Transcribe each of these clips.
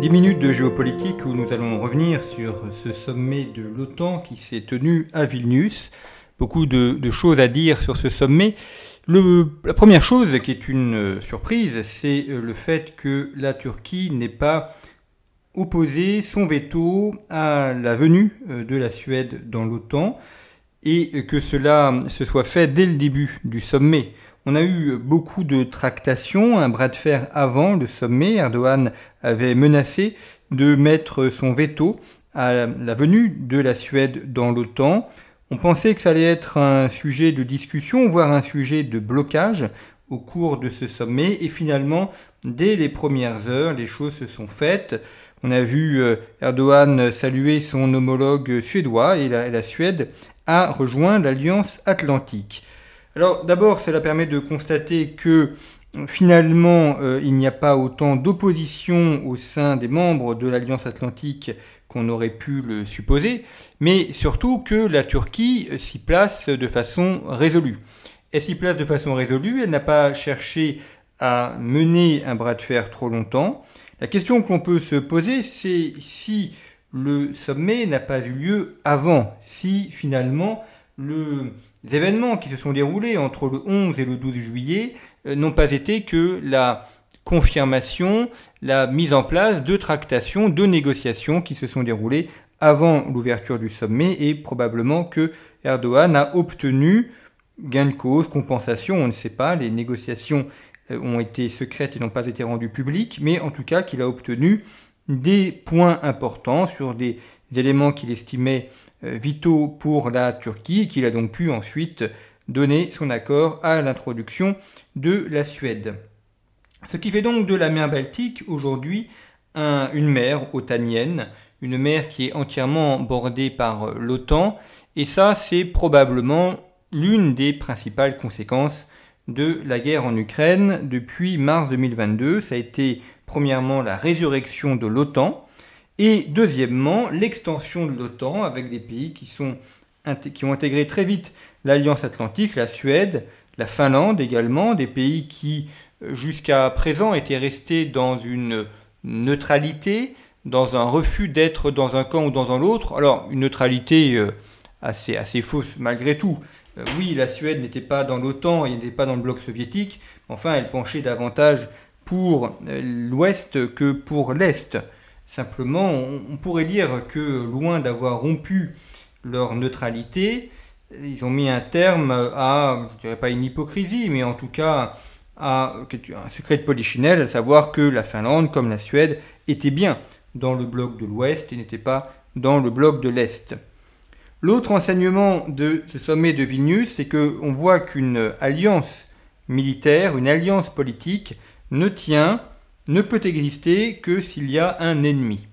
10 minutes de géopolitique où nous allons revenir sur ce sommet de l'OTAN qui s'est tenu à Vilnius. Beaucoup de, choses à dire sur ce sommet. la première chose qui est une surprise, c'est le fait que la Turquie n'ait pas opposé son veto à la venue de la Suède dans l'OTAN et que cela se soit fait dès le début du sommet. On a eu beaucoup de tractations, un bras de fer avant le sommet. Erdogan avait menacé de mettre son veto à la venue de la Suède dans l'OTAN. On pensait que ça allait être un sujet de discussion, voire un sujet de blocage au cours de ce sommet. Et finalement, dès les premières heures, les choses se sont faites. On a vu euh, Erdogan saluer son homologue suédois et la, Suède a rejoint l'Alliance Atlantique. Alors d'abord, cela permet de constater que finalement, euh, il n'y a pas autant d'opposition au sein des membres de l'Alliance Atlantique qu'on aurait pu le supposer, mais surtout que la Turquie s'y place de façon résolue. Elle s'y place de façon résolue, elle n'a pas cherché à mener un bras de fer trop longtemps. La question qu'on peut se poser, c'est si le sommet n'a pas eu lieu avant, si finalement le, les événements qui se sont déroulés entre le 11 et le 12 juillet euh, n'ont pas été que la confirmation, la mise en place de tractations, de négociations qui se sont déroulées avant l'ouverture du sommet et probablement que Erdogan a obtenu gain de cause, compensation, on ne sait pas, les négociations ont été secrètes et n'ont pas été rendues publiques, mais en tout cas qu'il a obtenu des points importants sur des éléments qu'il estimait euh, vitaux pour la Turquie, qu'il a donc pu ensuite donner son accord à l'introduction de la Suède. Ce qui fait donc de la mer Baltique aujourd'hui une mer otanienne, une mer qui est entièrement bordée par l'OTAN, et ça c'est probablement l'une des principales conséquences de la guerre en Ukraine depuis mars 2022. Ça a été premièrement la résurrection de l'OTAN, et deuxièmement, l'extension de l'OTAN avec des pays qui, sont, qui ont intégré très vite l'Alliance Atlantique, la Suède, la Finlande également, des pays qui euh, jusqu'à présent étaient restés dans une neutralité, dans un refus d'être dans un camp ou dans un autre. Alors, une neutralité euh, assez, assez fausse malgré tout. Euh, oui, la Suède n'était pas dans l'OTAN, elle n'était pas dans le bloc soviétique, enfin, elle penchait davantage pour l'Ouest que pour l'Est. Simplement, on, pourrait dire que loin d'avoir rompu leur neutralité, ils ont mis un terme à, je dirais pas une hypocrisie, mais en tout cas à un secret de polichinelle, à savoir que la Finlande, comme la Suède, était bien dans le bloc de l'Ouest et n'était pas dans le bloc de l'Est. L'autre enseignement de ce sommet de Vilnius, c'est qu'on voit qu'une alliance militaire, une alliance politique, ne tient ne peut exister que s'il y a un ennemi.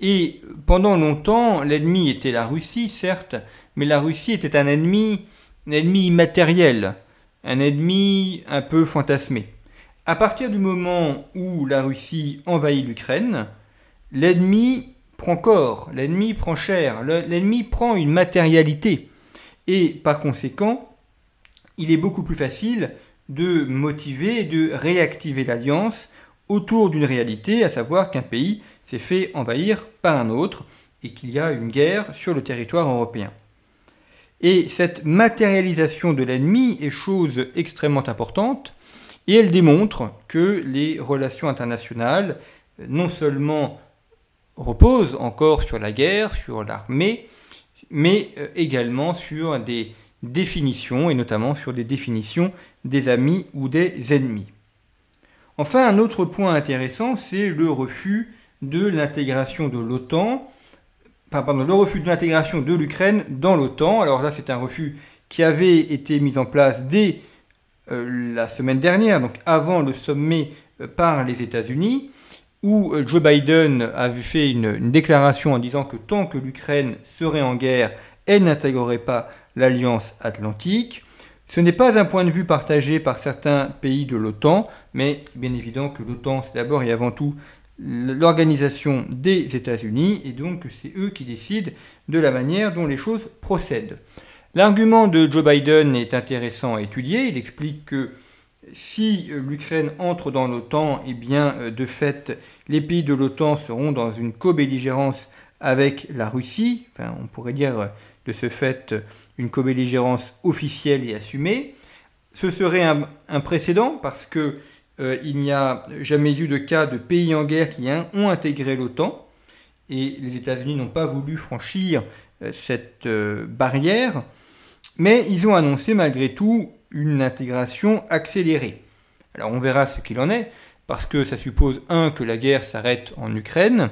Et pendant longtemps, l'ennemi était la Russie, certes, mais la Russie était un ennemi, un ennemi immatériel, un ennemi un peu fantasmé. À partir du moment où la Russie envahit l'Ukraine, l'ennemi prend corps, l'ennemi prend chair, l'ennemi prend une matérialité. Et par conséquent, il est beaucoup plus facile de motiver et de réactiver l'alliance autour d'une réalité, à savoir qu'un pays s'est fait envahir par un autre et qu'il y a une guerre sur le territoire européen. Et cette matérialisation de l'ennemi est chose extrêmement importante et elle démontre que les relations internationales non seulement reposent encore sur la guerre, sur l'armée, mais euh, également sur des définitions, et notamment sur des définitions des amis ou des ennemis. Enfin, un autre point intéressant, c'est le refus de l'intégration de l'OTAN, pardon, le refus de l'intégration de l'Ukraine dans l'OTAN. Alors là, c'est un refus qui avait été mis en place dès euh, la semaine dernière, donc avant le sommet euh, par les États-Unis, où euh, Joe Biden avait fait une, déclaration en disant que tant que l'Ukraine serait en guerre, elle n'intégrerait pas l'Alliance atlantique. Ce n'est pas un point de vue partagé par certains pays de l'OTAN, mais bien évident que l'OTAN, c'est d'abord et avant tout l'organisation des États-Unis, et donc c'est eux qui décident de la manière dont les choses procèdent. L'argument de Joe Biden est intéressant à étudier. Il explique que si l'Ukraine entre dans l'OTAN, eh bien, euh, de fait, les pays de l'OTAN seront dans une co-belligérance avec la Russie. Enfin, on pourrait dire euh, de ce fait une co-belligérance officielle et assumée. Ce serait un, précédent parce que euh, il n'y a jamais eu de cas de pays en guerre qui ont intégré l'OTAN et les États-Unis n'ont pas voulu franchir cette barrière. Mais ils ont annoncé malgré tout une intégration accélérée. Alors on verra ce qu'il en est, parce que ça suppose, un, que la guerre s'arrête en Ukraine.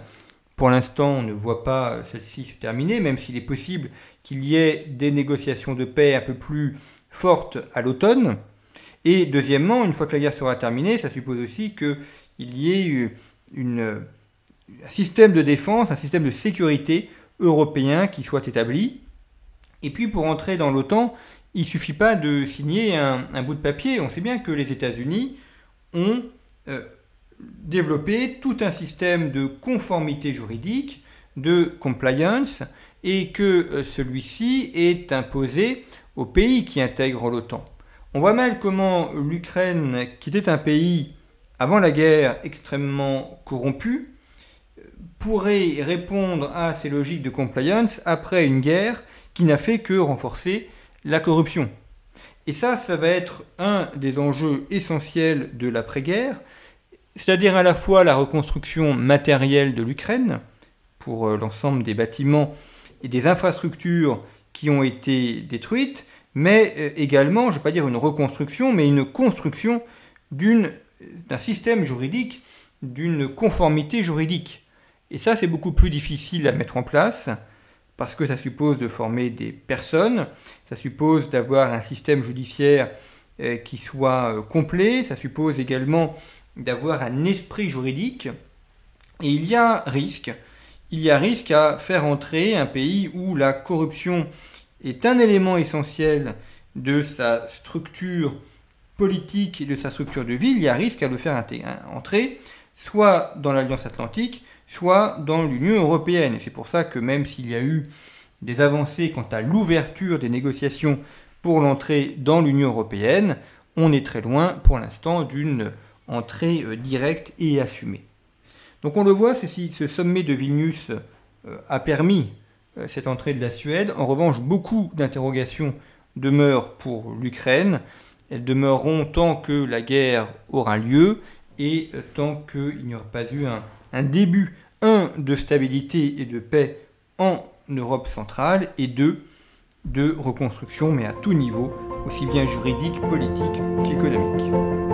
Pour l'instant, on ne voit pas celle-ci se terminer, même s'il est possible qu'il y ait des négociations de paix un peu plus fortes à l'automne. Et deuxièmement, une fois que la guerre sera terminée, ça suppose aussi qu'il y ait une, un système de défense, un système de sécurité européen qui soit établi. Et puis pour entrer dans l'OTAN, il ne suffit pas de signer un, bout de papier. On sait bien que les États-Unis ont euh, développé tout un système de conformité juridique, de compliance, et que euh, celui-ci est imposé aux pays qui intègrent l'OTAN. On voit mal comment l'Ukraine, qui était un pays avant la guerre extrêmement corrompu, pourrait répondre à ces logiques de compliance après une guerre qui n'a fait que renforcer la corruption. Et ça, ça va être un des enjeux essentiels de l'après-guerre, c'est-à-dire à la fois la reconstruction matérielle de l'Ukraine, pour euh, l'ensemble des bâtiments et des infrastructures qui ont été détruites, mais euh, également, je ne vais pas dire une reconstruction, mais une construction d'un système juridique, d'une conformité juridique. Et ça, c'est beaucoup plus difficile à mettre en place parce que ça suppose de former des personnes, ça suppose d'avoir un système judiciaire euh, qui soit euh, complet, ça suppose également d'avoir un esprit juridique, et il y a risque, il y a risque à faire entrer un pays où la corruption est un élément essentiel de sa structure politique et de sa structure de vie, il y a risque à le faire entrer soit dans l'Alliance Atlantique, soit dans l'Union européenne. Et c'est pour ça que même s'il y a eu des avancées quant à l'ouverture des négociations pour l'entrée dans l'Union européenne, on est très loin pour l'instant d'une entrée euh, directe et assumée. Donc on le voit, ce sommet de Vilnius euh, a permis euh, cette entrée de la Suède. En revanche, beaucoup d'interrogations demeurent pour l'Ukraine. Elles demeureront tant que la guerre aura lieu et tant qu'il n'y aura pas eu un début, un, de stabilité et de paix en Europe centrale, et deux, de reconstruction, mais à tout niveau, aussi bien juridique, politique qu'économique.